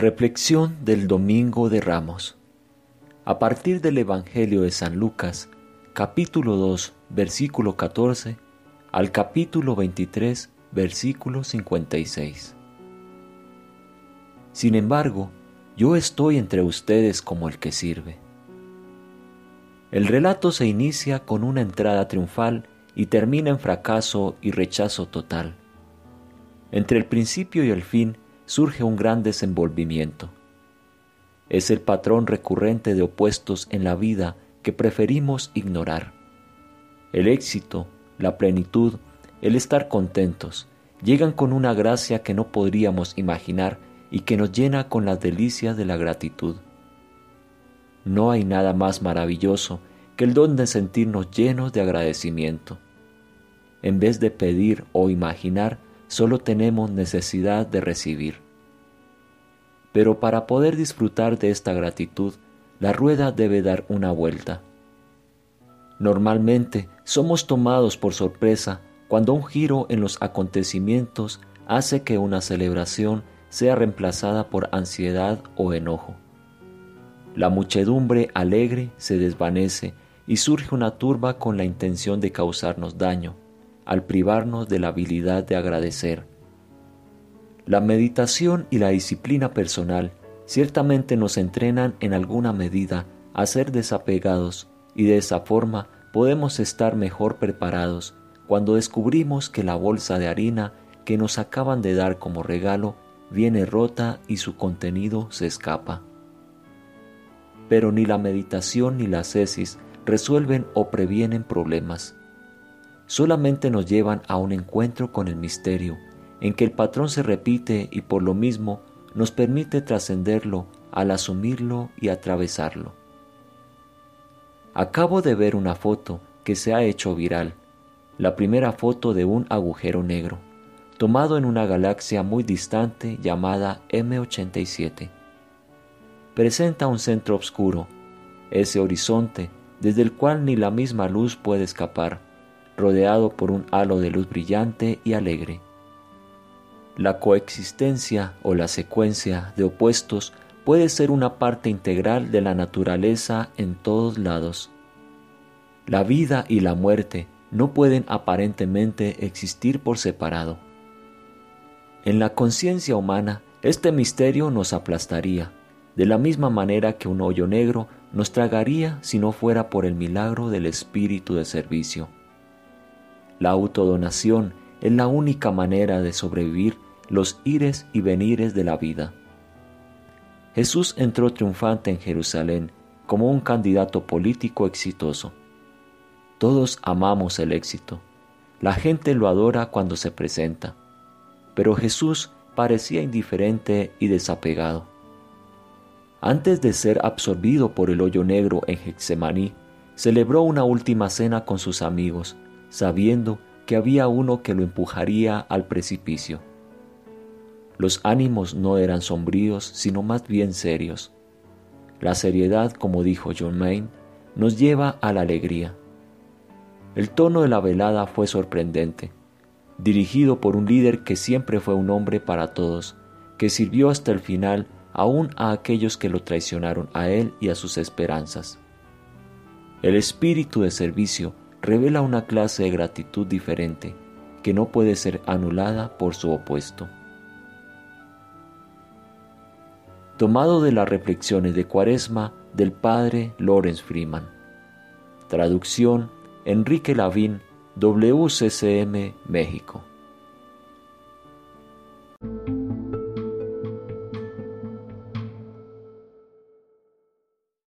Reflexión del Domingo de Ramos. A partir del Evangelio de San Lucas, capítulo 2, versículo 14, al capítulo 23, versículo 56. Sin embargo, yo estoy entre ustedes como el que sirve. El relato se inicia con una entrada triunfal y termina en fracaso y rechazo total. Entre el principio y el fin surge un gran desenvolvimiento. Es el patrón recurrente de opuestos en la vida que preferimos ignorar. El éxito, la plenitud, el estar contentos, llegan con una gracia que no podríamos imaginar y que nos llena con las delicias de la gratitud. No hay nada más maravilloso que el don de sentirnos llenos de agradecimiento. En vez de pedir o imaginar, solo tenemos necesidad de recibir. Pero para poder disfrutar de esta gratitud, la rueda debe dar una vuelta. Normalmente somos tomados por sorpresa cuando un giro en los acontecimientos hace que una celebración sea reemplazada por ansiedad o enojo. La muchedumbre alegre se desvanece y surge una turba con la intención de causarnos daño al privarnos de la habilidad de agradecer. La meditación y la disciplina personal ciertamente nos entrenan en alguna medida a ser desapegados y de esa forma podemos estar mejor preparados cuando descubrimos que la bolsa de harina que nos acaban de dar como regalo viene rota y su contenido se escapa. Pero ni la meditación ni la cesis resuelven o previenen problemas solamente nos llevan a un encuentro con el misterio, en que el patrón se repite y por lo mismo nos permite trascenderlo al asumirlo y atravesarlo. Acabo de ver una foto que se ha hecho viral, la primera foto de un agujero negro, tomado en una galaxia muy distante llamada M87. Presenta un centro oscuro, ese horizonte desde el cual ni la misma luz puede escapar, rodeado por un halo de luz brillante y alegre. La coexistencia o la secuencia de opuestos puede ser una parte integral de la naturaleza en todos lados. La vida y la muerte no pueden aparentemente existir por separado. En la conciencia humana, este misterio nos aplastaría, de la misma manera que un hoyo negro nos tragaría si no fuera por el milagro del espíritu de servicio. La autodonación es la única manera de sobrevivir los ires y venires de la vida. Jesús entró triunfante en Jerusalén como un candidato político exitoso. Todos amamos el éxito. La gente lo adora cuando se presenta. Pero Jesús parecía indiferente y desapegado. Antes de ser absorbido por el hoyo negro en Getsemaní, celebró una última cena con sus amigos sabiendo que había uno que lo empujaría al precipicio. Los ánimos no eran sombríos, sino más bien serios. La seriedad, como dijo John Maine, nos lleva a la alegría. El tono de la velada fue sorprendente, dirigido por un líder que siempre fue un hombre para todos, que sirvió hasta el final aún a aquellos que lo traicionaron a él y a sus esperanzas. El espíritu de servicio revela una clase de gratitud diferente que no puede ser anulada por su opuesto. Tomado de las reflexiones de Cuaresma del padre Lawrence Freeman. Traducción Enrique Lavín, WCCM, México.